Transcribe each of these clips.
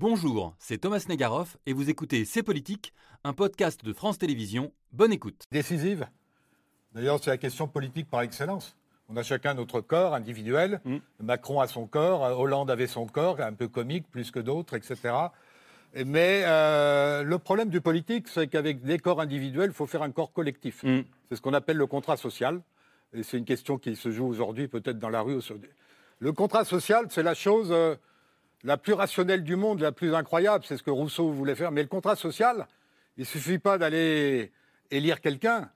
Bonjour, c'est Thomas Negaroff et vous écoutez C'est Politique, un podcast de France Télévisions. Bonne écoute. Décisive. D'ailleurs, c'est la question politique par excellence. On a chacun notre corps individuel. Mm. Macron a son corps, Hollande avait son corps, un peu comique, plus que d'autres, etc. Mais euh, le problème du politique, c'est qu'avec des corps individuels, il faut faire un corps collectif. Mm. C'est ce qu'on appelle le contrat social. Et c'est une question qui se joue aujourd'hui, peut-être dans la rue. Le contrat social, c'est la chose euh, la plus rationnelle du monde, la plus incroyable. C'est ce que Rousseau voulait faire. Mais le contrat social, il ne suffit pas d'aller élire quelqu'un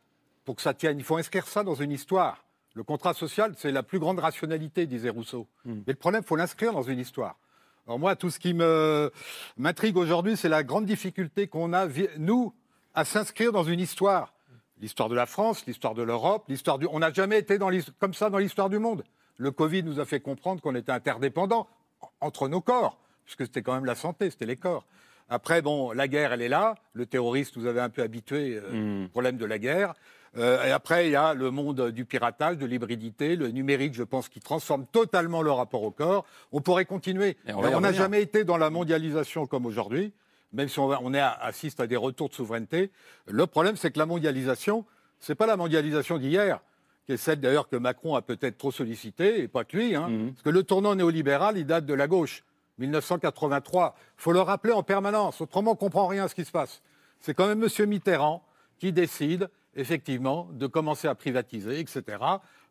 pour que ça tienne. Il faut inscrire ça dans une histoire. Le contrat social, c'est la plus grande rationalité, disait Rousseau. Mais le problème, il faut l'inscrire dans une histoire. Alors moi, tout ce qui me- m'intrigue aujourd'hui, c'est la grande difficulté qu'on a, nous, à s'inscrire dans une histoire. L'histoire de la France, l'histoire de l'Europe, l'histoire du... On n'a jamais été dans comme ça dans l'histoire du monde. Le Covid nous a fait comprendre qu'on était interdépendants en- entre nos corps, puisque c'était quand même la santé, c'était les corps. Après, bon, la guerre, elle est là. Le terroriste nous avait un peu habitués euh, au problème de la guerre. Euh, et après, il y a le monde du piratage, de l'hybridité, le numérique, je pense, qui transforme totalement le rapport au corps. On pourrait continuer. Et on n'a jamais été dans la mondialisation comme aujourd'hui, même si on, va- on est à- assiste à des retours de souveraineté. Le problème, c'est que la mondialisation, c'est pas la mondialisation d'hier, qui est celle d'ailleurs que Macron a peut-être trop sollicitée, et pas que lui, hein, Mhm. parce que le tournant néolibéral, il date de la gauche, 1983. Il faut le rappeler en permanence, autrement on comprend rien à ce qui se passe. C'est quand même M. Mitterrand qui décide, effectivement, de commencer à privatiser, etc.,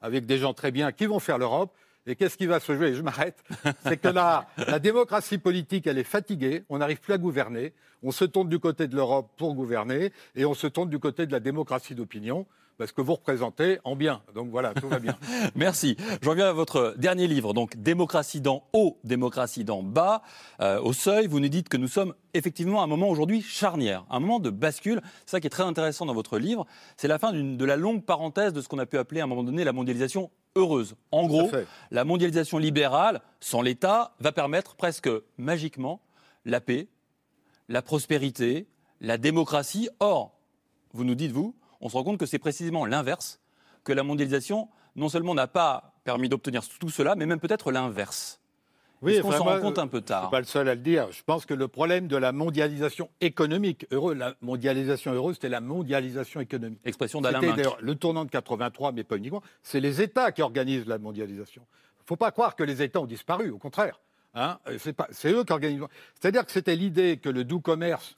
avec des gens très bien qui vont faire l'Europe. Et qu'est-ce qui va se jouer? Je m'arrête. C'est que la, la démocratie politique, elle est fatiguée, on n'arrive plus à gouverner, on se tourne du côté de l'Europe pour gouverner, et on se tourne du côté de la démocratie d'opinion, parce que vous représentez en bien. Donc voilà, tout va bien. Merci. Je reviens à votre dernier livre, donc Démocratie d'en haut, démocratie d'en bas. Euh, au seuil, vous nous dites que nous sommes effectivement à un moment aujourd'hui charnière, un moment de bascule. C'est ça qui est très intéressant dans votre livre. C'est la fin de la longue parenthèse de ce qu'on a pu appeler à un moment donné la mondialisation heureuse. En gros, la mondialisation libérale, sans l'État, va permettre presque magiquement la paix, la prospérité, la démocratie. Or, vous nous dites, vous, on se rend compte que c'est précisément l'inverse, que la mondialisation, non seulement n'a pas permis d'obtenir tout cela, mais même peut-être l'inverse. Qu'on enfin, s'en rend compte un peu Je ne tard suis pas le seul à le dire. Je pense que le problème de la mondialisation économique, heureux, la mondialisation heureuse, c'était la mondialisation économique. Expression d'Alain d'ailleurs le tournant de 83, mais pas uniquement. C'est les États qui organisent la mondialisation. Il ne faut pas croire que les États ont disparu, au contraire. Hein, pas- c'est eux qui organisent. C'est-à-dire que c'était l'idée que le doux commerce,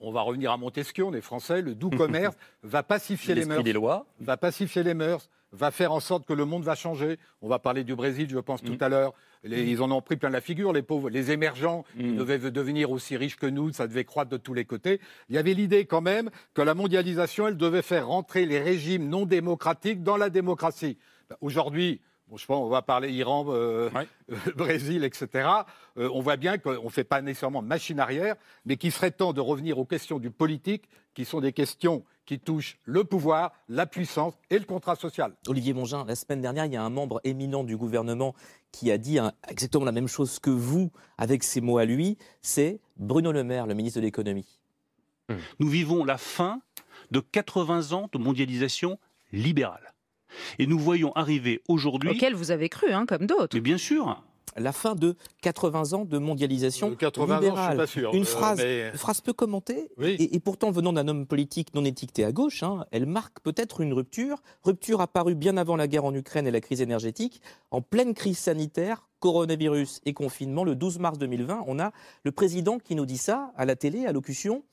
on va revenir à Montesquieu, on est français, le doux commerce va pacifier les mœurs des lois. va pacifier les mœurs, va faire en sorte que le monde va changer. On va parler du Brésil, je pense, tout à l'heure. Les- Ils en ont pris plein la figure, les pauvres, les émergents. Ils devaient devenir aussi riches que nous, ça devait croître de tous les côtés. Il y avait l'idée quand même que la mondialisation, elle devait faire rentrer les régimes non démocratiques dans la démocratie. Ben, Aujourd'hui, bon, je pense on va parler Iran, euh, Ouais. Brésil, etc. Euh, on voit bien qu'on ne fait pas nécessairement machine arrière, mais qu'il serait temps de revenir aux questions du politique, qui sont des questions qui touchent le pouvoir, la puissance et le contrat social. Olivier Mongin, la semaine dernière, il y a un membre éminent du gouvernement qui a dit hein, exactement la même chose que vous, avec ses mots à lui. C'est Bruno Le Maire, le ministre de l'économie. Nous vivons la fin de 80 ans de mondialisation libérale. Et nous voyons arriver aujourd'hui, Auquel vous avez cru, hein, comme d'autres. mais bien sûr, La fin de 80 ans de mondialisation Euh, 80 ans, je suis libérale. pas sûr. Une Euh, phrase, mais- une phrase peu commentée, Oui. et, et pourtant venant d'un homme politique non étiqueté à gauche, hein, elle marque peut-être une rupture. Rupture apparue bien avant la guerre en Ukraine et la crise énergétique. En pleine crise sanitaire, coronavirus et confinement, le 12 mars 2020, on a le président qui nous dit ça à la télé, à locution.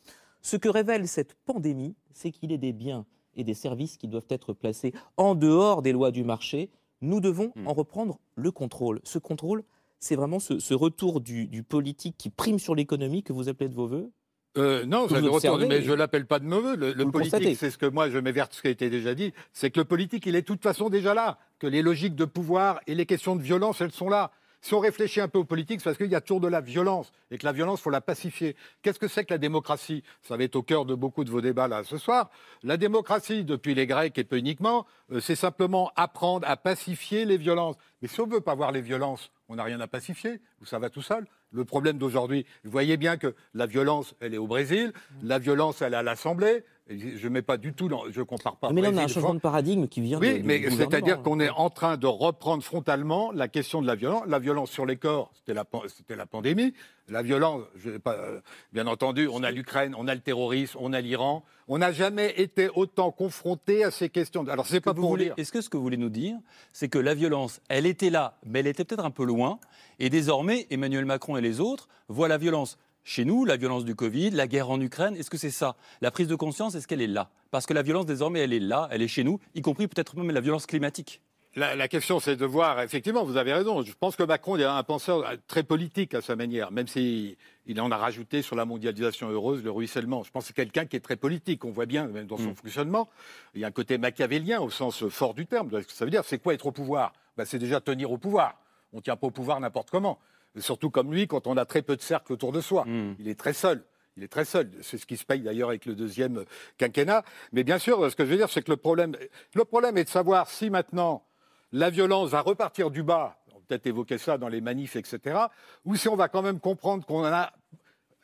Ce que révèle cette pandémie, c'est qu'il est des biens et des services qui doivent être placés en dehors des lois du marché. Nous devons Hmm. en reprendre le contrôle. Ce contrôle, c'est vraiment ce, ce retour du, du politique qui prime sur l'économie que vous appelez de vos voeux? Euh, non, retourne, observez, mais je ne l'appelle pas de mauvais. Le, le politique, c'est ce que moi je m'éverte ce qui a été déjà dit, c'est que le politique, il est de toute façon déjà là, que les logiques de pouvoir et les questions de violence, elles sont là. Si on réfléchit un peu aux politiques, c'est parce qu'il y a toujours de la violence et que la violence, faut la pacifier. Qu'est-ce que c'est que la démocratie? Ça va être au cœur de beaucoup de vos débats là ce soir. La démocratie, depuis les Grecs et peu uniquement, euh, c'est simplement apprendre à pacifier les violences. Mais si on veut pas voir les violences, on n'a rien à pacifier, ça va tout seul. Le problème d'aujourd'hui, vous voyez bien que la violence, elle est au Brésil, la violence, elle est à l'Assemblée, Je mets pas du tout, dans, je compare pas. Mais là, on a un changement de paradigme qui vient de- oui, du mais c'est-à-dire hein. qu'on est en train de reprendre frontalement la question de la violence. La violence sur les corps, c'était la, pan- c'était la pandémie. La violence, je pas, euh, bien entendu, on a l'Ukraine, on a le terrorisme, on a l'Iran. On n'a jamais été autant confronté à ces questions. Alors, c'est pas pour voulez- dire. Est-ce que ce que vous voulez nous dire, c'est que la violence, elle était là, mais elle était peut-être un peu loin, et désormais, Emmanuel Macron et les autres voient la violence chez nous, la violence du Covid, la guerre en Ukraine. Est-ce que c'est ça? La prise de conscience, est-ce qu'elle est là? Parce que la violence, désormais, elle est là, elle est chez nous, y compris peut-être même la violence climatique. La, la question, c'est de voir, effectivement, vous avez raison. Je pense que Macron est un penseur très politique à sa manière, même s'il il en a rajouté sur la mondialisation heureuse, le ruissellement. Je pense que c'est quelqu'un qui est très politique. On voit bien, même dans son Mm. fonctionnement, il y a un côté machiavélien au sens fort du terme. Ce que ça veut dire, c'est quoi être au pouvoir? Ben, C'est déjà tenir au pouvoir. On ne tient pas au pouvoir n'importe comment. Surtout comme lui, quand on a très peu de cercles autour de soi. Mm. Il est très seul. Il est très seul. C'est ce qui se paye d'ailleurs avec le deuxième quinquennat. Mais bien sûr, ce que je veux dire, c'est que le problème, le problème est de savoir si maintenant la violence va repartir du bas. On va peut-être évoquer ça dans les manifs, etc. Ou si on va quand même comprendre qu'on a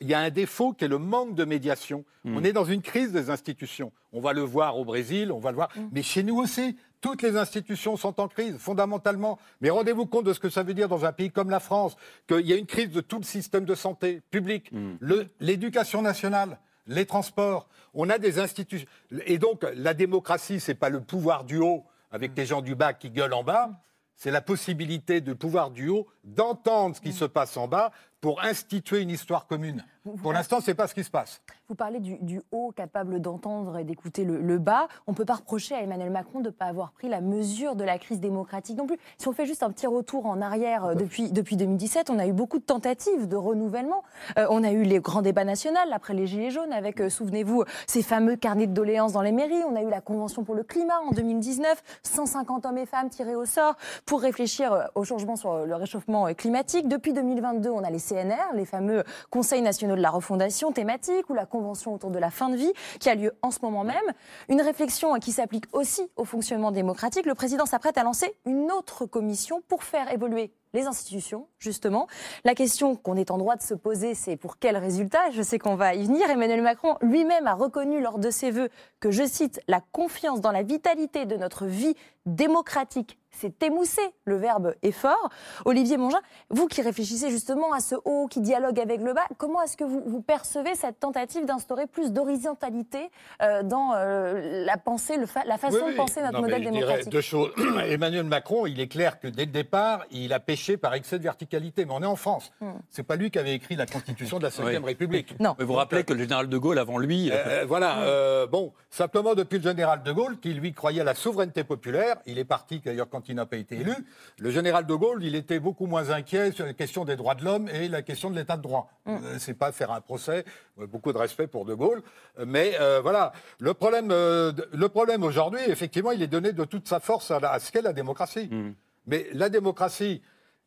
il y a un défaut qui est le manque de médiation. On est dans une crise des institutions. On va le voir au Brésil, on va le voir. Mais chez nous aussi, toutes les institutions sont en crise, fondamentalement. Mais rendez-vous compte de ce que ça veut dire dans un pays comme la France, qu'il y a une crise de tout le système de santé public, le- l'éducation nationale, les transports. On a des institutions. Et donc, la démocratie, c'est pas le pouvoir du haut avec des gens du bas qui gueulent en bas. C'est la possibilité du pouvoir du haut d'entendre ce qui se passe en bas pour instituer une histoire commune. Pour l'instant, c'est pas ce qui se passe. Vous parlez du, du haut capable d'entendre et d'écouter le, le bas. On ne peut pas reprocher à Emmanuel Macron de ne pas avoir pris la mesure de la crise démocratique non plus. Si on fait juste un petit retour en arrière euh, depuis, depuis 2017, on a eu beaucoup de tentatives de renouvellement. Euh, on a eu les grands débats nationaux après les Gilets jaunes avec, euh, souvenez-vous, ces fameux carnets de doléances dans les mairies. On a eu la Convention pour le climat en 2019, 150 hommes et femmes tirés au sort pour réfléchir euh, au changement sur le réchauffement climatique. Depuis 2022, on a les CNR, les fameux Conseils nationaux de la refondation thématique ou la Convention autour de la fin de vie qui a lieu en ce moment même. Une réflexion qui s'applique aussi au fonctionnement démocratique. Le président s'apprête à lancer une autre commission pour faire évoluer les institutions, justement. La question qu'on est en droit de se poser, c'est pour quel résultat? Je sais qu'on va y venir. Emmanuel Macron lui-même a reconnu lors de ses vœux que, je cite, la confiance dans la vitalité de notre vie démocratique s'est émoussée. Le verbe est fort. Olivier Mongin, vous qui réfléchissez justement à ce haut qui dialogue avec le bas, comment est-ce que vous, vous percevez cette tentative d'instaurer plus d'horizontalité euh, dans euh, la pensée, le fa- la façon Oui, oui. de penser notre Non, modèle je démocratique? Deux choses. Emmanuel Macron, il est clair que dès le départ, il a péché par excès de verticalité. Mais on est en France. Hmm. C'est pas lui qui avait écrit la Constitution de la Ve Oui. République. Non. Mais vous rappelez que le général de Gaulle, avant lui, euh, Euh, voilà, euh, bon, simplement depuis le général de Gaulle, qui lui croyait à la souveraineté populaire, il est parti d'ailleurs quand il n'a pas été élu, le général de Gaulle, il était beaucoup moins inquiet sur la question des droits de l'homme et la question de l'état de droit. Euh, c'est pas faire un procès, euh, beaucoup de respect pour de Gaulle, euh, mais euh, voilà, le problème, euh, le problème aujourd'hui, effectivement, il est donné de toute sa force à, la- à ce qu'est la démocratie. Mais la démocratie,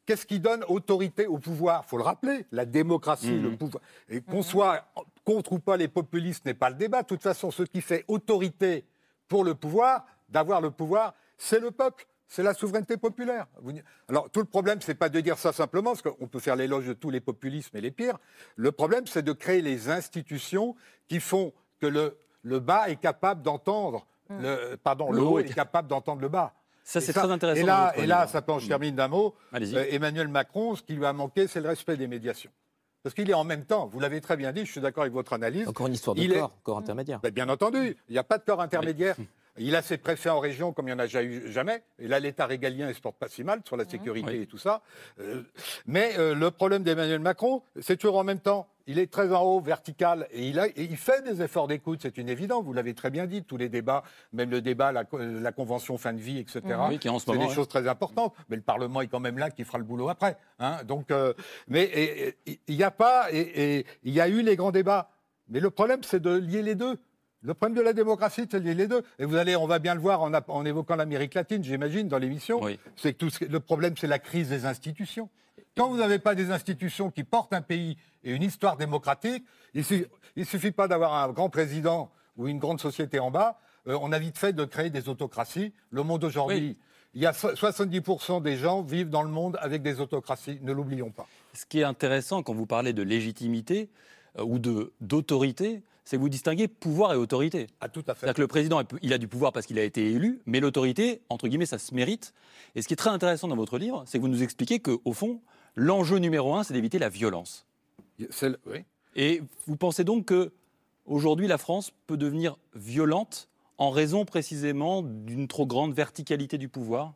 Qu'est-ce qui donne autorité au pouvoir? Faut le rappeler, la démocratie, le pouvoir. Et qu'on soit contre ou pas les populistes n'est pas le débat. De toute façon, ce qui fait autorité pour le pouvoir, d'avoir le pouvoir, c'est le peuple. C'est la souveraineté populaire. Alors, tout le problème, c'est pas de dire ça simplement, parce qu'on peut faire l'éloge de tous les populismes et les pires. Le problème, c'est de créer les institutions qui font que le, le bas est capable d'entendre, le, pardon, le, Le haut haut est capable d'entendre le bas. ça c'est très intéressant. Et là, et là ça peut, je termine d'un mot. Euh, Emmanuel Macron, ce qui lui a manqué, c'est le respect des médiations. Parce qu'il est en même temps, vous l'avez très bien dit, je suis d'accord avec votre analyse. Encore une histoire de Il est- corps, corps intermédiaire. Ben, bien entendu, il n'y a pas de corps intermédiaire. Il a ses préfets en région comme il n'y en a eu jamais. Et là, l'État régalien ne se porte pas si mal sur la sécurité Oui. et tout ça. Euh, mais euh, le problème d'Emmanuel Macron, c'est toujours en même temps. Il est très en haut, vertical, et il, a, et il fait des efforts d'écoute, c'est une évidence. Vous l'avez très bien dit, tous les débats, même le débat, la, co- la convention fin de vie, etc. Oui, qui est en ce c'est moment, des ouais. choses très importantes. Mais le Parlement est quand même là, qui fera le boulot après. hein. Donc, euh, mais il n'y a pas, et il y a eu les grands débats. Mais le problème, c'est de lier les deux. Le problème de la démocratie, c'est les deux. Et vous allez, on va bien le voir en, évoquant l'Amérique latine, j'imagine, dans l'émission. Oui. C'est que tout ce- le problème, c'est la crise des institutions. Quand vous n'avez pas des institutions qui portent un pays et une histoire démocratique, il suffit, il suffit pas d'avoir un grand président ou une grande société en bas. euh, on a vite fait de créer des autocraties. Le monde aujourd'hui, il y a so- 70% des gens vivent dans le monde avec des autocraties. Ne l'oublions pas. Ce qui est intéressant quand vous parlez de légitimité euh, ou de d'autorité, c'est que vous distinguez pouvoir et autorité. Ah, tout à fait. C'est-à-dire que le président, il a du pouvoir parce qu'il a été élu, mais l'autorité, entre guillemets, ça se mérite. Et ce qui est très intéressant dans votre livre, c'est que vous nous expliquez qu'au fond, l'enjeu numéro un, c'est d'éviter la violence. Oui. Et vous pensez donc que aujourd'hui, la France peut devenir violente en raison précisément d'une trop grande verticalité du pouvoir?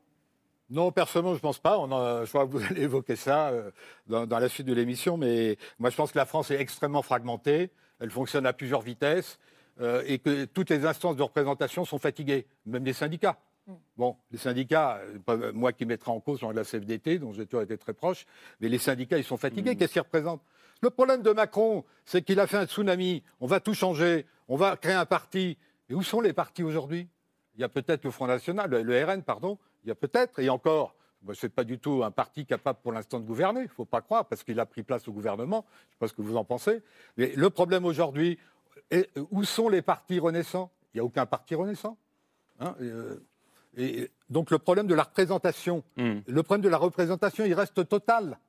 Non, personnellement, je ne pense pas. On en- je crois que vous allez évoquer ça euh, dans, dans la suite de l'émission, mais moi, je pense que la France est extrêmement fragmentée. Elle fonctionne à plusieurs vitesses euh, et que toutes les instances de représentation sont fatiguées, même les syndicats. Bon, les syndicats, euh, pas moi qui mettrai en cause genre la CFDT, dont j'ai toujours été très proche, mais les syndicats, ils sont fatigués. Qu'est-ce qu'ils représentent? Le problème de Macron, c'est qu'il a fait un tsunami. On va tout changer. On va créer un parti. Et où sont les partis aujourd'hui? Il y a peut-être le Front National, le, le RN, pardon, il y a peut-être, et encore, ce n'est pas du tout un parti capable pour l'instant de gouverner, il ne faut pas croire, parce qu'il a pris place au gouvernement, je ne sais pas ce que vous en pensez, mais le problème aujourd'hui, est- où sont les partis renaissants? Il n'y a aucun parti renaissant. Hein, et, euh, et donc le problème de la représentation, Hmm. le problème de la représentation, il reste total.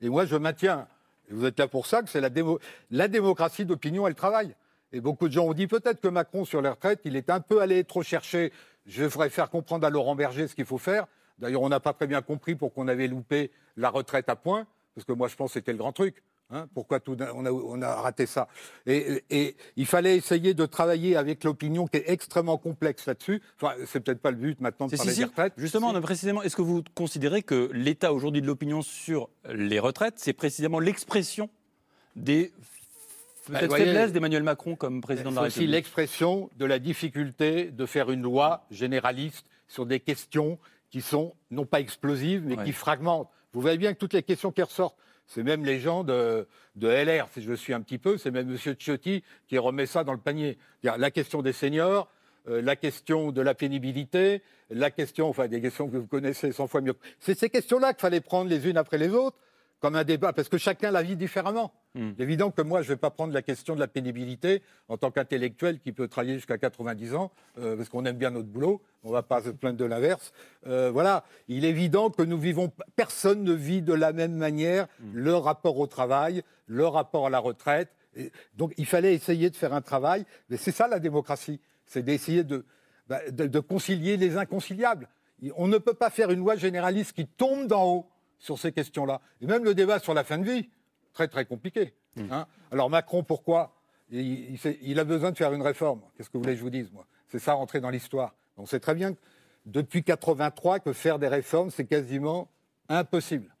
Et moi, je maintiens, et vous êtes là pour ça, que c'est la, démo- la démocratie d'opinion, elle travaille. Et beaucoup de gens ont dit peut-être que Macron, sur les retraites, il est un peu allé trop chercher. Je ferais faire comprendre à Laurent Berger ce qu'il faut faire. D'ailleurs, on n'a pas très bien compris pourquoi on avait loupé la retraite à point, parce que moi, je pense que c'était le grand truc. Hein, pourquoi tout d'un- on, a, on a raté ça? Et, et il fallait essayer de travailler avec l'opinion qui est extrêmement complexe là-dessus. Enfin, c'est peut-être pas le but maintenant de C'est parler si, des si. retraites. Justement, Si. précisément, est-ce que vous considérez que l'état aujourd'hui de l'opinion sur les retraites, c'est précisément l'expression des Bah, peut-être faiblesses d'Emmanuel Macron comme président de la C'est aussi République? l'expression de la difficulté de faire une loi généraliste sur des questions qui sont non pas explosives, mais Ouais. qui fragmentent. Vous voyez bien que toutes les questions qui ressortent, c'est même les gens de, de LR, si je suis un petit peu, c'est même M. Ciotti qui remet ça dans le panier. La question des seniors, euh, la question de la pénibilité, la question, enfin des questions que vous connaissez 100 fois mieux. C'est ces questions-là qu'il fallait prendre les unes après les autres comme un débat, parce que chacun la vit différemment. Hmm. C'est évident que moi, je ne vais pas prendre la question de la pénibilité en tant qu'intellectuel qui peut travailler jusqu'à 90 ans, euh, parce qu'on aime bien notre boulot, on ne va pas se plaindre de l'inverse. Euh, voilà, il est évident que nous vivons, personne ne vit de la même manière le rapport au travail, le rapport à la retraite. Et donc, il fallait essayer de faire un travail, mais c'est ça la démocratie, c'est d'essayer de, bah, de- de concilier les inconciliables. On ne peut pas faire une loi généraliste qui tombe d'en haut sur ces questions-là. Et même le débat sur la fin de vie, très très compliqué. hein. Alors Macron, pourquoi? Il, il sait- il a besoin de faire une réforme. Qu'est-ce que vous voulez que je vous dise, moi? C'est ça, rentrer dans l'histoire. On sait très bien, que depuis 83, que faire des réformes, c'est quasiment impossible.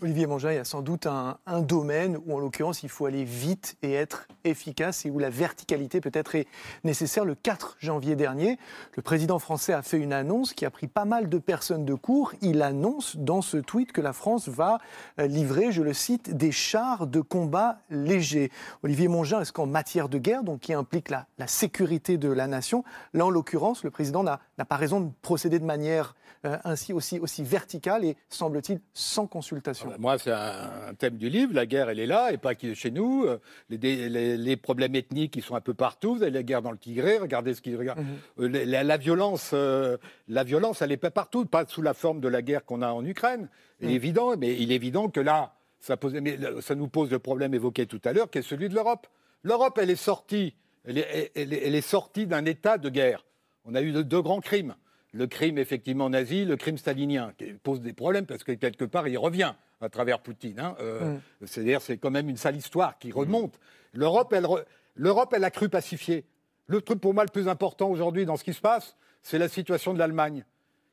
Olivier Mangin, il y a sans doute un, domaine où, en l'occurrence, il faut aller vite et être efficace et où la verticalité peut-être est nécessaire. Le 4 janvier dernier, le président français a fait une annonce qui a pris pas mal de personnes de court. Il annonce dans ce tweet que la France va euh, livrer, je le cite, des chars de combat légers. Olivier Mongin, est-ce qu'en matière de guerre, donc qui implique la, la sécurité de la nation, là en l'occurrence, le président n'a pas raison de procéder de manière euh, ainsi aussi, aussi verticale et semble-t-il sans consultation Moi, c'est un, un thème du livre. La guerre, elle est là, et pas que chez nous. Euh, Les, dé- les- les problèmes ethniques, ils sont un peu partout. Vous avez la guerre dans le Tigré, regardez ce qui regarde. Euh, la, la- la violence, euh, la violence, elle est pas partout, pas sous la forme de la guerre qu'on a en Ukraine. Il est évident, mais il est évident que là, ça, pose, mais là, ça nous pose le problème évoqué tout à l'heure, qui est celui de l'Europe. L'Europe, elle est sortie, elle est, elle est- elle est sortie d'un état de guerre. On a eu de- deux grands crimes. Le crime effectivement nazi, le crime stalinien, qui pose des problèmes parce que quelque part il revient à travers Poutine. hein. Euh, C'est-à-dire c'est quand même une sale histoire qui remonte. L'Europe, elle, l'Europe, elle a cru pacifier. Le truc pour moi le plus important aujourd'hui dans ce qui se passe, c'est la situation de l'Allemagne,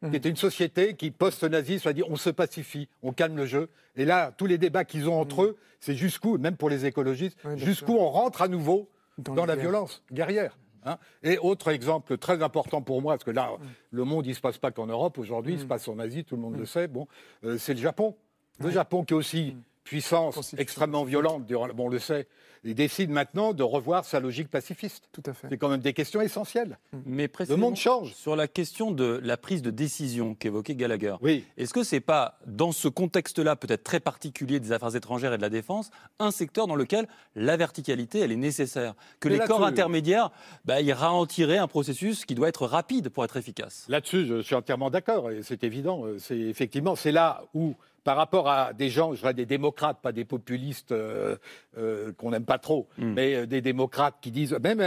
qui était une société qui post-nazi soit dit on se pacifie, on calme le jeu. Et là, tous les débats qu'ils ont entre eux, c'est jusqu'où, même pour les écologistes, Oui, jusqu'où on rentre à nouveau Dans dans, la la guerre. violence guerrière. Hein. Et autre exemple très important pour moi, parce que là, le monde, il ne se passe pas qu'en Europe aujourd'hui, il se passe en Asie, tout le monde le sait. Bon, euh, c'est le Japon. Le Japon qui est aussi puissance extrêmement violente, durant, bon, on le sait, il décide maintenant de revoir sa logique pacifiste. Tout à fait. C'est quand même des questions essentielles. Mais Le monde change. Sur la question de la prise de décision qu'évoquait Gallagher, Oui. est-ce que c'est pas, dans ce contexte-là, peut-être très particulier des affaires étrangères et de la défense, un secteur dans lequel la verticalité, elle est nécessaire Que Mais les corps intermédiaires, bah, ils ralentiraient un processus qui doit être rapide pour être efficace? Là-dessus, je suis entièrement d'accord, et c'est évident. euh, C'est effectivement, c'est là où, par rapport à des gens, je dirais des démocrates, pas des populistes euh, euh, qu'on n'aime pas trop, Mm. mais euh, des démocrates qui disent, même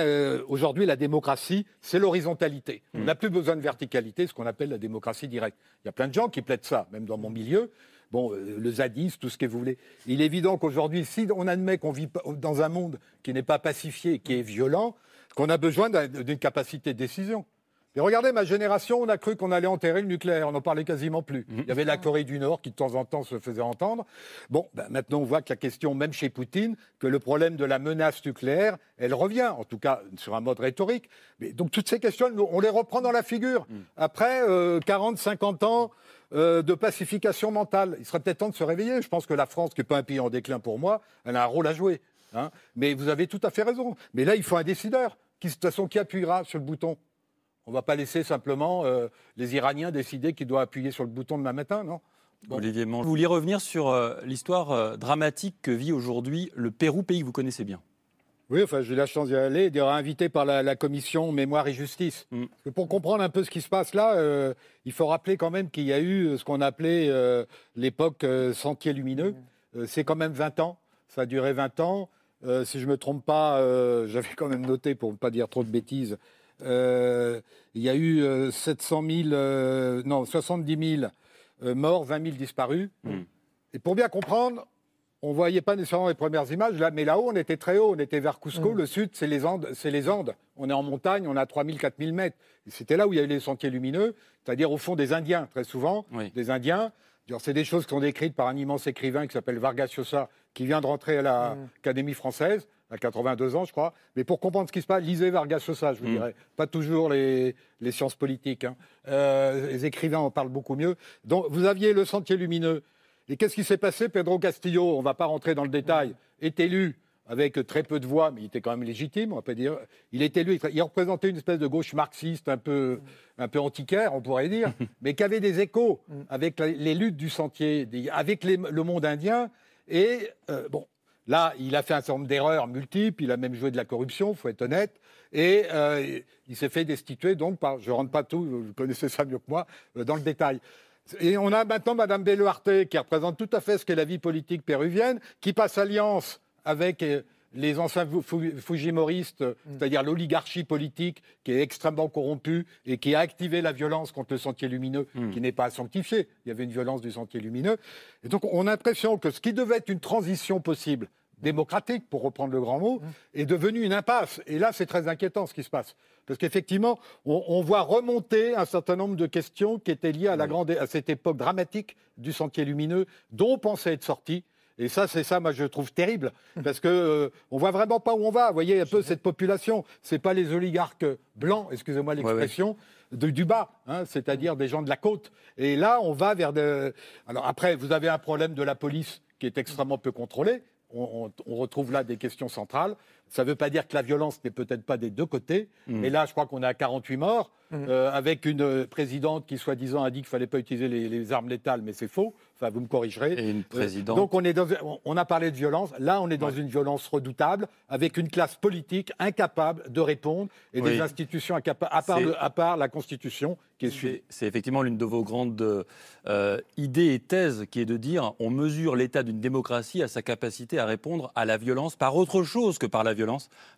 aujourd'hui, la démocratie, c'est l'horizontalité. On n'a plus besoin de verticalité, ce qu'on appelle la démocratie directe. Il y a plein de gens qui plaident ça, même dans mon milieu. Bon, le zadisme, tout ce que vous voulez. Il est évident qu'aujourd'hui, si on admet qu'on vit dans un monde qui n'est pas pacifié, qui est violent, qu'on a besoin d'un- d'une capacité de décision. Et regardez, ma génération, on a cru qu'on allait enterrer le nucléaire, on n'en parlait quasiment plus. Il y avait la Corée du Nord qui de temps en temps se faisait entendre. Bon, ben, maintenant on voit que la question, même chez Poutine, que le problème de la menace nucléaire, elle revient, en tout cas sur un mode rhétorique. Mais donc toutes ces questions, on les reprend dans la figure. Après euh, 40, 50 ans euh, de pacification mentale, il serait peut-être temps de se réveiller. Je pense que la France, qui n'est pas un pays en déclin pour moi, elle a un rôle à jouer. hein. Mais vous avez tout à fait raison. Mais là, il faut un décideur. Qui, de toute façon, qui appuiera sur le bouton on ne va pas laisser simplement euh, les Iraniens décider qui doivent appuyer sur le bouton demain matin, non? Bon. Olivier Mange. Vous vouliez revenir sur euh, l'histoire euh, dramatique que vit aujourd'hui le Pérou, pays que vous connaissez bien. Oui, enfin, j'ai eu la chance d'y aller, d'être invité par la, la commission Mémoire et Justice. Mm. Parce que pour comprendre un peu ce qui se passe là, euh, il faut rappeler quand même qu'il y a eu ce qu'on appelait euh, l'époque euh, Sentier Lumineux. Euh, C'est quand même 20 ans, ça a duré 20 ans. Euh, si je ne me trompe pas, euh, j'avais quand même noté, pour ne pas dire trop de bêtises, euh, il y a eu euh, 700 000, euh, non, 70 000 euh, morts, 20 000 disparus. Mm. Et pour bien comprendre, on ne voyait pas nécessairement les premières images, là, mais là-haut, on était très haut, on était vers Cusco. Le sud, c'est les Andes, c'est les Andes. On est en montagne, on a 3000, 4000 mètres. Et C'était là où il y avait les sentiers lumineux, c'est-à-dire au fond des Indiens, très souvent. Oui. Des Indiens. C'est des choses qui sont décrites par un immense écrivain qui s'appelle Vargas Llosa, qui vient de rentrer à l'Académie française, à 82 ans, je crois. Mais pour comprendre ce qui se passe, lisez Vargas Llosa, je vous Mm. dirais. Pas toujours les, les sciences politiques. hein. Euh, les écrivains en parlent beaucoup mieux. Donc, vous aviez le sentier lumineux. Et qu'est-ce qui s'est passé Pedro Castillo, on ne va pas rentrer dans le détail, est élu avec très peu de voix, mais il était quand même légitime, on va pas dire. Il est élu, il représentait une espèce de gauche marxiste un peu, un peu antiquaire, on pourrait dire, mais qui avait des échos avec la- les luttes du sentier, avec les- le monde indien. Et euh, bon, là, il a fait un certain nombre d'erreurs multiples, il a même joué de la corruption, faut être honnête. Et euh, il s'est fait destituer, donc, par, je ne rentre pas tout, vous connaissez ça mieux que moi, euh, dans le détail. Et on a maintenant Mme Beluarte, qui représente tout à fait ce qu'est la vie politique péruvienne, qui passe alliance avec euh, les anciens fu- fu- fujimoristes, c'est-à-dire l'oligarchie politique qui est extrêmement corrompue et qui a activé la violence contre le sentier lumineux, qui n'est pas sanctifié. Il y avait une violence du sentier lumineux. Et donc on a l'impression que ce qui devait être une transition possible, démocratique, pour reprendre le grand mot, est devenu une impasse. Et là, c'est très inquiétant ce qui se passe. Parce qu'effectivement, on, on voit remonter un certain nombre de questions qui étaient liées à, la grande, à cette époque dramatique du sentier lumineux, dont on pensait être sorti. Et ça, c'est ça, moi, je trouve terrible, parce que euh, on voit vraiment pas où on va. Vous voyez un peu cette population. C'est pas les oligarques blancs, excusez-moi l'expression, de- du bas, hein, c'est-à-dire des gens de la côte. Et là, on va vers de. Alors après, vous avez un problème de la police qui est extrêmement peu contrôlé. On, retrouve là des questions centrales. Ça ne veut pas dire que la violence n'est peut-être pas des deux côtés, mais là, je crois qu'on est à 48 morts, euh, avec une euh, présidente qui, soi-disant, a dit qu'il ne fallait pas utiliser les, les armes létales, mais c'est faux. Enfin, vous me corrigerez. Et une Euh, présidente. donc, on, est dans, on- a parlé de violence. Là, on est dans une violence redoutable, avec une classe politique incapable de répondre et Oui. des institutions incapables, à, part C'est- le- à part la Constitution qui est suivie. C'est c'est effectivement l'une de vos grandes euh, idées et thèses qui est de dire on mesure l'état d'une démocratie à sa capacité à répondre à la violence par autre chose que par la violence.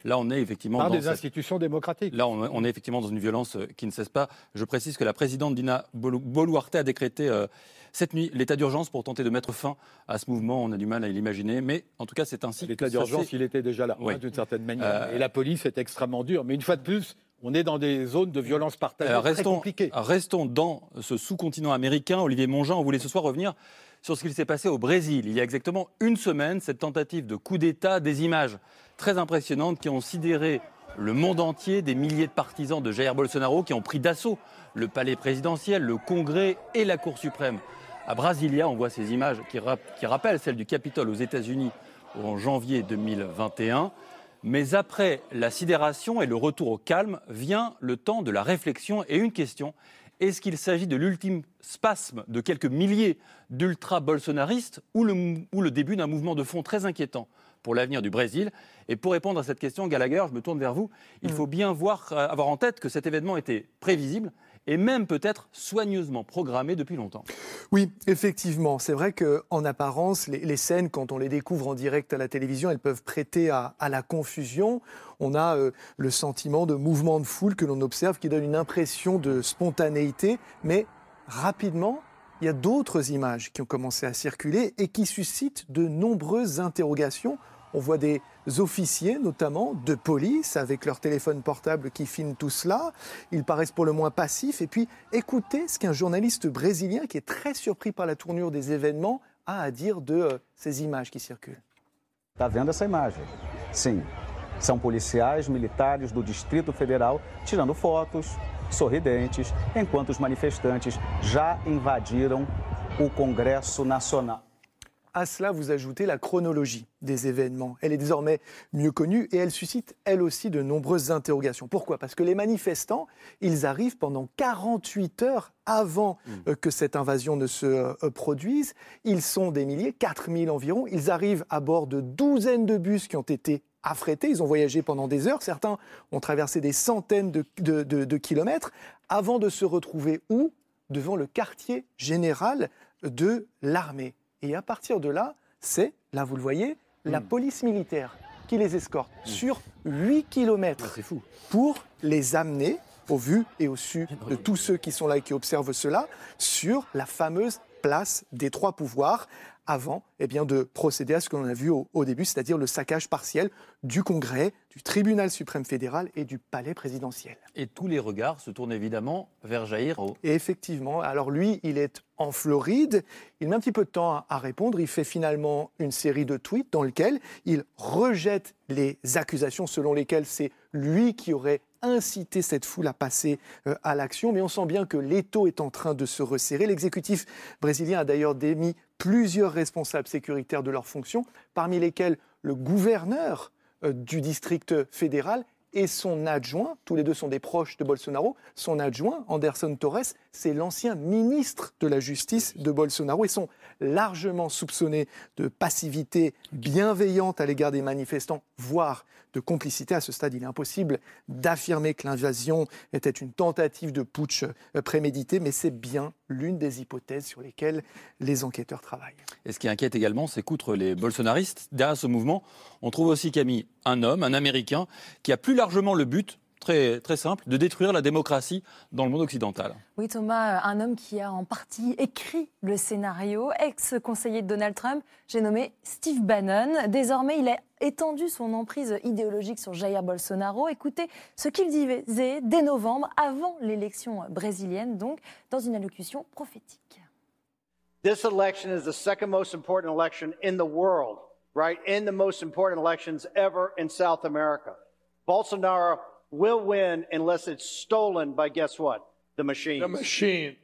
Là, on est effectivement Par dans des cette- institutions démocratiques. Là, on, on est effectivement dans une violence euh, qui ne cesse pas. Je précise que la présidente Dina Bolu- Boluarte a décrété euh, cette nuit l'état d'urgence pour tenter de mettre fin à ce mouvement. On a du mal à l'imaginer, mais en tout cas, c'est ainsi. L'état d'urgence, il était déjà là, Oui. hein, d'une certaine manière. Euh, Et la police est extrêmement dure. Mais une fois de plus, on est dans des zones de violence partagée Euh, très restons, compliquées. restons dans ce sous-continent américain. Olivier Mongeant, on voulait ce soir revenir sur ce qu'il s'est passé au Brésil. Il y a exactement une semaine, cette tentative de coup d'État, des images très impressionnantes qui ont sidéré le monde entier, des milliers de partisans de Jair Bolsonaro qui ont pris d'assaut le palais présidentiel, le Congrès et la Cour suprême. À Brasilia, on voit ces images qui, rap- qui rappellent celles du Capitole aux États-Unis en janvier 2021. Mais après la sidération et le retour au calme, vient le temps de la réflexion et une question. Est-ce qu'il s'agit de l'ultime spasme de quelques milliers d'ultra-bolsonaristes ou le début d'un mouvement de fond très inquiétant pour l'avenir du Brésil Et pour répondre à cette question, Gallagher, je me tourne vers vous. Il faut bien voir, euh, avoir en tête que cet événement était prévisible et même peut-être soigneusement programmée depuis longtemps. Oui, effectivement. C'est vrai qu'en apparence, les, scènes, quand on les découvre en direct à la télévision, elles peuvent prêter à, la confusion. On a euh, le sentiment de mouvement de foule que l'on observe qui donne une impression de spontanéité, mais rapidement, il y a d'autres images qui ont commencé à circuler et qui suscitent de nombreuses interrogations on voit des officiers, notamment de police, avec leur téléphone portable qui filment tout cela. Ils paraissent pour le moins passifs. Et puis, écoutez ce qu'un journaliste brésilien, qui est très surpris par la tournure des événements, a à dire de euh, ces images qui circulent. Está vendo essa imagem? Sim. São policiais militares do Distrito Federal tirando fotos, sorridentes, enquanto os manifestantes já invadiram o Congresso Nacional. À cela, vous ajoutez la chronologie des événements. Elle est désormais mieux connue et elle suscite, elle aussi, de nombreuses interrogations. Pourquoi? Parce que les manifestants, ils arrivent pendant 48 heures avant mmh. euh, que cette invasion ne se euh, produise. Ils sont des milliers, 4000 environ. Ils arrivent à bord de douzaines de bus qui ont été affrétés. Ils ont voyagé pendant des heures. Certains ont traversé des centaines de, de kilomètres avant de se retrouver où? Devant le quartier général de l'armée. Et à partir de là, c'est, là vous le voyez, la hmm. police militaire qui les escorte hmm. sur 8 km ah, fou. pour les amener au vu et au su de tous ceux qui sont là et qui observent cela sur la fameuse place des trois pouvoirs avant eh bien, de procéder à ce que l'on a vu au, début, c'est-à-dire le saccage partiel du Congrès, du Tribunal suprême fédéral et du palais présidentiel. Et tous les regards se tournent évidemment vers Jair. Et effectivement, alors lui, il est en Floride, il met un petit peu de temps à répondre, il fait finalement une série de tweets dans lesquels il rejette les accusations selon lesquelles c'est lui qui aurait incité cette foule à passer euh, à l'action, mais on sent bien que l'étau est en train de se resserrer. L'exécutif brésilien a d'ailleurs démis plusieurs responsables sécuritaires de leurs fonctions, parmi lesquels le gouverneur euh, du district fédéral et son adjoint, tous les deux sont des proches de Bolsonaro, son adjoint, Anderson Torres, c'est l'ancien ministre de la Justice de Bolsonaro. Ils sont largement soupçonnés de passivité bienveillante à l'égard des manifestants, voire de complicité. À ce stade, il est impossible d'affirmer que l'invasion était une tentative de putsch euh, prémédité, mais c'est bien l'une des hypothèses sur lesquelles les enquêteurs travaillent. Et ce qui inquiète également, c'est qu'outre les bolsonaristes, derrière ce mouvement, on trouve aussi Camille, un homme, un Américain, qui a plus largement le but très, très simple, de détruire la démocratie dans le monde occidental. Oui, Thomas, euh, un homme qui a en partie écrit le scénario, ex-conseiller de Donald Trump, j'ai nommé Steve Bannon. Désormais, il a étendu son emprise idéologique sur Jair Bolsonaro. Écoutez ce qu'il disait dès novembre, avant l'élection brésilienne, donc, dans une allocution prophétique. This election is the second most important election in the world, right? In the most important elections ever in South America. Bolsonaro will win unless it's stolen by guess what? The machine. The machine.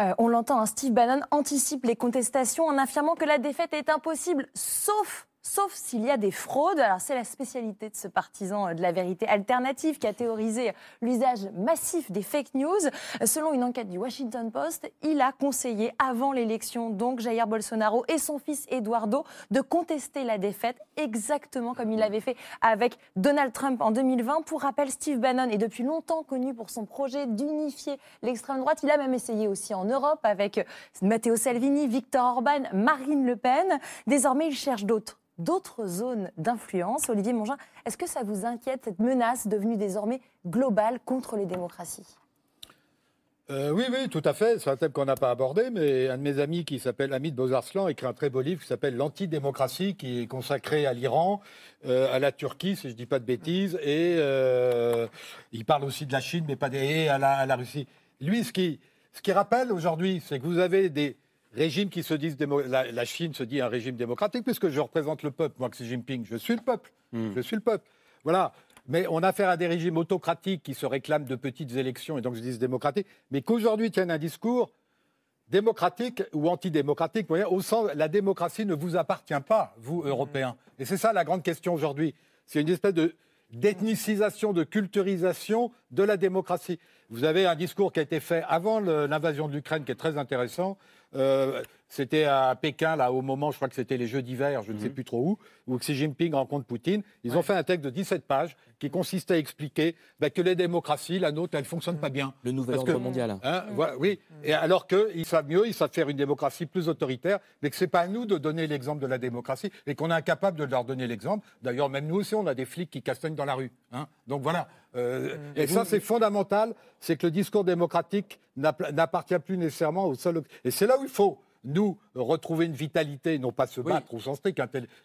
Euh, on l'entend, hein, Steve Bannon anticipe les contestations en affirmant que la défaite est impossible, sauf sauf s'il y a des fraudes. Alors c'est la spécialité de ce partisan euh, de la vérité alternative qui a théorisé l'usage massif des fake news. Selon une enquête du Washington Post, il a conseillé avant l'élection, donc Jair Bolsonaro et son fils Eduardo, de contester la défaite exactement comme il l'avait fait avec Donald Trump en 2020. Pour rappel, Steve Bannon est depuis longtemps connu pour son projet d'unifier l'extrême droite. Il a même essayé aussi en Europe avec Matteo Salvini, Victor Orban, Marine Le Pen. Désormais, il cherche d'autres d'autres zones d'influence. Olivier Mongin, est-ce que ça vous inquiète, cette menace devenue désormais globale contre les démocraties? Euh, oui, oui, tout à fait. C'est un thème qu'on n'a pas abordé, mais un de mes amis qui s'appelle Amit Bozarslan écrit un très beau livre qui s'appelle L'antidémocratie, qui est consacré à l'Iran, euh, à la Turquie, si je ne dis pas de bêtises, et euh, il parle aussi de la Chine, mais pas des, à la, à la Russie. Lui, ce qui, ce qui rappelle aujourd'hui, c'est que vous avez des, régime qui se disent la, la, Chine se dit un régime démocratique puisque je représente le peuple, moi Xi Jinping, je suis le peuple, hmm. je suis le peuple. Voilà. Mais on a affaire à des régimes autocratiques qui se réclament de petites élections et donc je dis démocratiques, mais qu'aujourd'hui tiennent un discours démocratique ou antidémocratique. Au sens, la démocratie ne vous appartient pas, vous, Européens. Et c'est ça la grande question aujourd'hui. C'est une espèce de d'ethnicisation, de culturisation de la démocratie. Vous avez un discours qui a été fait avant l'invasion de l'Ukraine qui est très intéressant. Euh, C'était à Pékin, là, au moment, je crois que c'était les Jeux d'hiver, je ne sais Mhm. plus trop où, où Xi Jinping rencontre Poutine. Ils ont fait un texte de 17 pages qui consistait à expliquer bah, que les démocraties, la nôtre, elles ne fonctionnent pas bien. Le nouvel ordre mondial. Hein, voilà, oui. Et alors qu'ils savent mieux, ils savent faire une démocratie plus autoritaire, mais que c'est pas à nous de donner l'exemple de la démocratie et qu'on est incapable de leur donner l'exemple. D'ailleurs, même nous aussi, on a des flics qui castagnent dans la rue. hein. Donc voilà. Euh, et ça, c'est fondamental, c'est que le discours démocratique n'app- n'appartient plus nécessairement au seul. Et c'est là où il faut. Nous, retrouver une vitalité, non pas se Oui. battre au sens strict,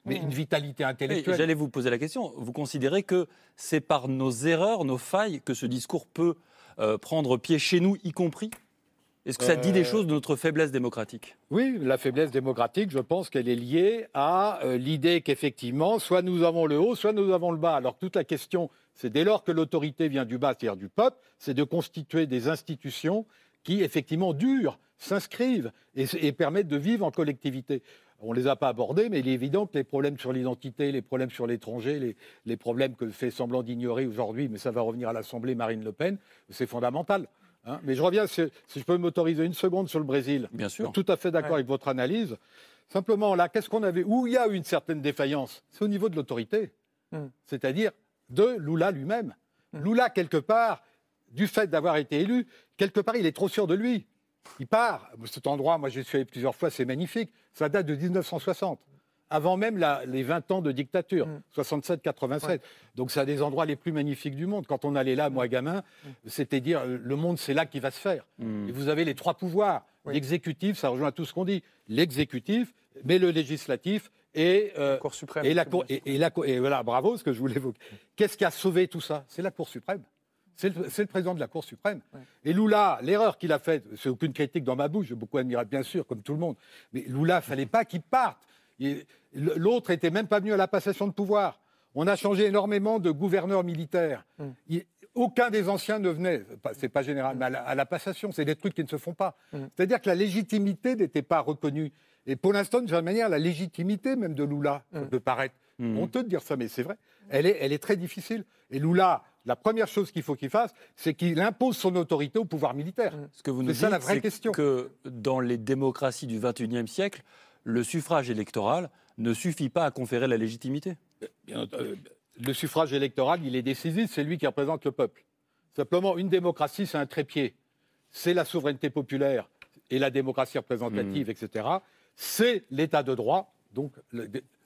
mais une vitalité Oui, intellectuelle. J'allais vous poser la question. Vous considérez que c'est par nos erreurs, nos failles, que ce discours peut euh, prendre pied chez nous, y compris? Est-ce que ça dit des Euh, choses de notre faiblesse démocratique? Oui, la faiblesse démocratique, je pense qu'elle est liée à euh, l'idée qu'effectivement, soit nous avons le haut, soit nous avons le bas. Alors toute la question, c'est dès lors que l'autorité vient du bas, c'est-à-dire du peuple, c'est de constituer des institutions qui, effectivement, durent, s'inscrivent et, et permettent de vivre en collectivité. On ne les a pas abordés, mais il est évident que les problèmes sur l'identité, les problèmes sur l'étranger, les, les problèmes que fait semblant d'ignorer aujourd'hui, mais ça va revenir à l'Assemblée Marine Le Pen, c'est fondamental. hein. mais je reviens, si, si je peux m'autoriser une seconde sur le Brésil. Bien sûr. Tout à fait d'accord Ouais. avec votre analyse. Simplement, là, qu'est-ce qu'on avait Où il y a eu une certaine défaillance? C'est au niveau de l'autorité, Mm. c'est-à-dire de Lula lui-même. Lula, quelque part, du fait d'avoir été élu, quelque part, il est trop sûr de lui. Il part. Cet endroit, moi, j'y suis allé plusieurs fois, c'est magnifique. Ça date de 1960. Avant même la- les 20 ans de dictature, Mm. 67-87. Donc, c'est un des endroits les plus magnifiques du monde. Quand on allait là, moi, gamin, c'était dire euh, le monde, c'est là qui va se faire. Hmm. Et vous avez les trois pouvoirs. Oui. L'exécutif, ça rejoint tout ce qu'on dit. L'exécutif, mais le législatif et, euh, La Cour suprême. et la Cour. Et, et la Cour- et voilà, bravo, ce que je voulais évoquer. Qu'est-ce qui a sauvé tout ça? C'est la Cour suprême. C'est le, président de la Cour suprême. Ouais. Et Lula, l'erreur qu'il a faite, c'est aucune critique dans ma bouche, j'ai beaucoup admiré, bien sûr, comme tout le monde. Mais Lula, fallait pas qu'il parte. L'autre était même pas venu à la passation de pouvoir. On a changé énormément de gouverneurs militaires. Mm. Il- aucun des anciens ne venait, c'est pas général, mais à la, à la passation, c'est des trucs qui ne se font pas. Mm. C'est-à-dire que la légitimité n'était pas reconnue. Et pour l'instant, d'une certaine manière, la légitimité même de Lula Mm. peut paraître honteux de dire ça, mais c'est vrai. Elle est, elle est très difficile. Et Lula, la première chose qu'il faut qu'il fasse, c'est qu'il impose son autorité au pouvoir militaire. Ce que vous nous C'est dites, ça la vraie c'est question. que dans les démocraties du XXIe siècle, le suffrage électoral ne suffit pas à conférer la légitimité. Bien, euh, le suffrage électoral, il est décisif, c'est lui qui représente le peuple. Simplement, une démocratie, c'est un trépied. C'est la souveraineté populaire et la démocratie représentative, etc. C'est l'état de droit, donc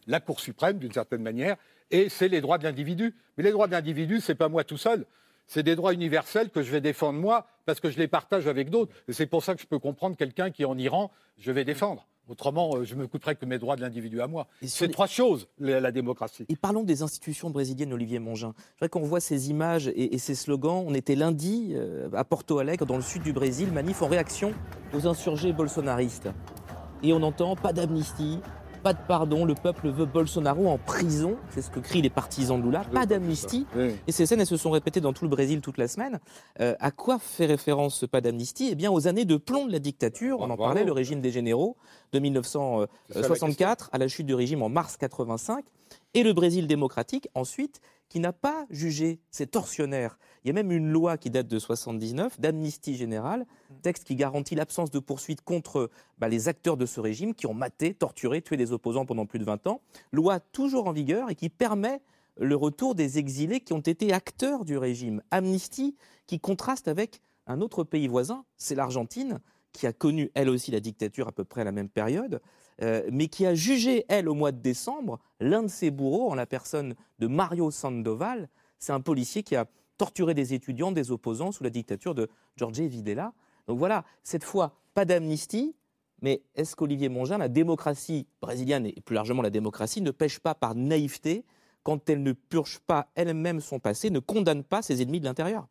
la Cour suprême, d'une certaine manière, et c'est les droits de l'individu. Mais les droits de l'individu, c'est pas moi tout seul. C'est des droits universels que je vais défendre moi parce que je les partage avec d'autres. Et c'est pour ça que je peux comprendre quelqu'un qui est en Iran, je vais défendre. Autrement, euh, je me coûterais que mes droits de l'individu à moi. C'est les- trois choses, la, la démocratie. Et parlons des institutions brésiliennes, Olivier Mongin. Je voudrais qu'on voit ces images et, et ces slogans. On était lundi euh, à Porto Alegre, dans le sud du Brésil, manif en réaction aux insurgés bolsonaristes. Et on entend pas d'amnistie, pas de pardon, le peuple veut Bolsonaro en prison. C'est ce que crient les partisans de Lula. Pas d'amnistie. Oui. Et ces scènes, elles se sont répétées dans tout le Brésil toute la semaine. Euh, à quoi fait référence ce pas d'amnistie? Eh bien, aux années de plomb de la dictature. On en parlait, le régime des généraux de C'est ça la 1964 à la chute du régime en mars 85. Et le Brésil démocratique, ensuite, qui n'a pas jugé ces tortionnaires. Il y a même une loi qui date de 79, d'amnistie générale, texte qui garantit l'absence de poursuites contre bah, les acteurs de ce régime qui ont maté, torturé, tué des opposants pendant plus de 20 ans. Loi toujours en vigueur et qui permet le retour des exilés qui ont été acteurs du régime. Amnistie qui contraste avec un autre pays voisin, c'est l'Argentine, qui a connu elle aussi la dictature à peu près à la même période, euh, mais qui a jugé, elle, au mois de décembre, l'un de ses bourreaux en la personne de Mario Sandoval. C'est un policier qui a torturé des étudiants, des opposants sous la dictature de Jorge Videla. Donc voilà, cette fois, pas d'amnistie, mais est-ce qu'Olivier Mongin, la démocratie brésilienne et plus largement la démocratie, ne pêche pas par naïveté quand elle ne purge pas elle-même son passé, ne condamne pas ses ennemis de l'intérieur?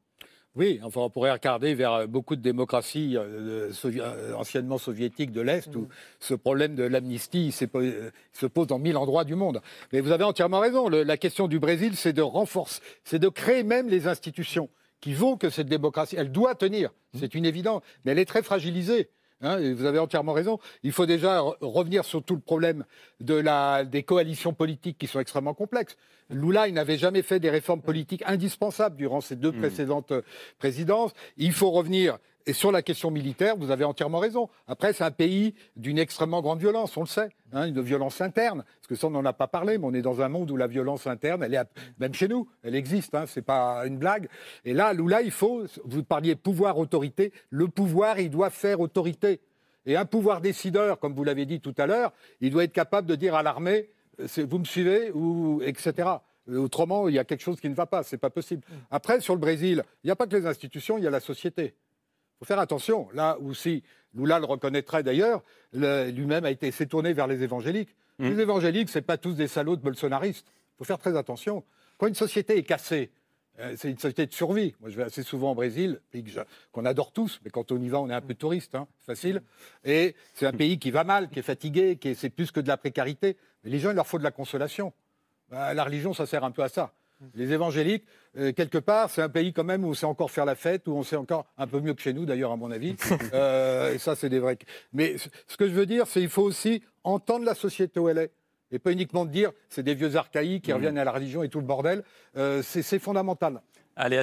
Oui, enfin, on pourrait regarder vers euh, beaucoup de démocraties euh, sovi- euh, anciennement soviétiques de l'Est où ce problème de l'amnistie euh, se pose dans mille endroits du monde. Mais vous avez entièrement raison. Le- la question du Brésil, c'est de renforcer, c'est de créer même les institutions qui vont que cette démocratie, elle doit tenir. C'est une évidence, mais elle est très fragilisée. hein, et vous avez entièrement raison. Il faut déjà re- revenir sur tout le problème de la, des coalitions politiques qui sont extrêmement complexes. Lula, il n'avait jamais fait des réformes politiques indispensables durant ses deux précédentes euh, présidences. Il faut revenir Et sur la question militaire, vous avez entièrement raison. Après, c'est un pays d'une extrêmement grande violence, on le sait, hein, une violence interne. Parce que ça, on n'en a pas parlé, mais on est dans un monde où la violence interne, elle est même chez nous, elle existe. Hein, c'est pas une blague. Et là, là, il faut. Vous parliez pouvoir-autorité. Le pouvoir, il doit faire autorité. Et un pouvoir décideur, comme vous l'avez dit tout à l'heure, il doit être capable de dire à l'armée, vous me suivez ou etc. Autrement, il y a quelque chose qui ne va pas, c'est pas possible. Après, sur le Brésil, il n'y a pas que les institutions, il y a la société faut faire attention. Là où si Lula le reconnaîtrait d'ailleurs, lui-même a été s'est tourné vers les évangéliques. Mmh. Les évangéliques, c'est pas tous des salauds de bolsonaristes. Il faut faire très attention. Quand une société est cassée, euh, c'est une société de survie. Moi, je vais assez souvent au Brésil, pays qu'on adore tous, mais quand on y va, on est un peu touriste, hein, c'est facile. Et c'est un pays qui va mal, qui est fatigué, qui est, c'est plus que de la précarité. Mais les gens, il leur faut de la consolation. Bah, la religion, ça sert un peu à ça. Les évangéliques, euh, quelque part, c'est un pays quand même où on sait encore faire la fête, où on sait encore un peu mieux que chez nous, d'ailleurs, à mon avis. Euh, et ça, c'est des vrais. Mais ce que je veux dire, c'est qu'il faut aussi entendre la société où elle est. Et pas uniquement dire c'est des vieux archaïques qui mmh. reviennent à la religion et tout le bordel. Euh, c'est fondamental. Allez,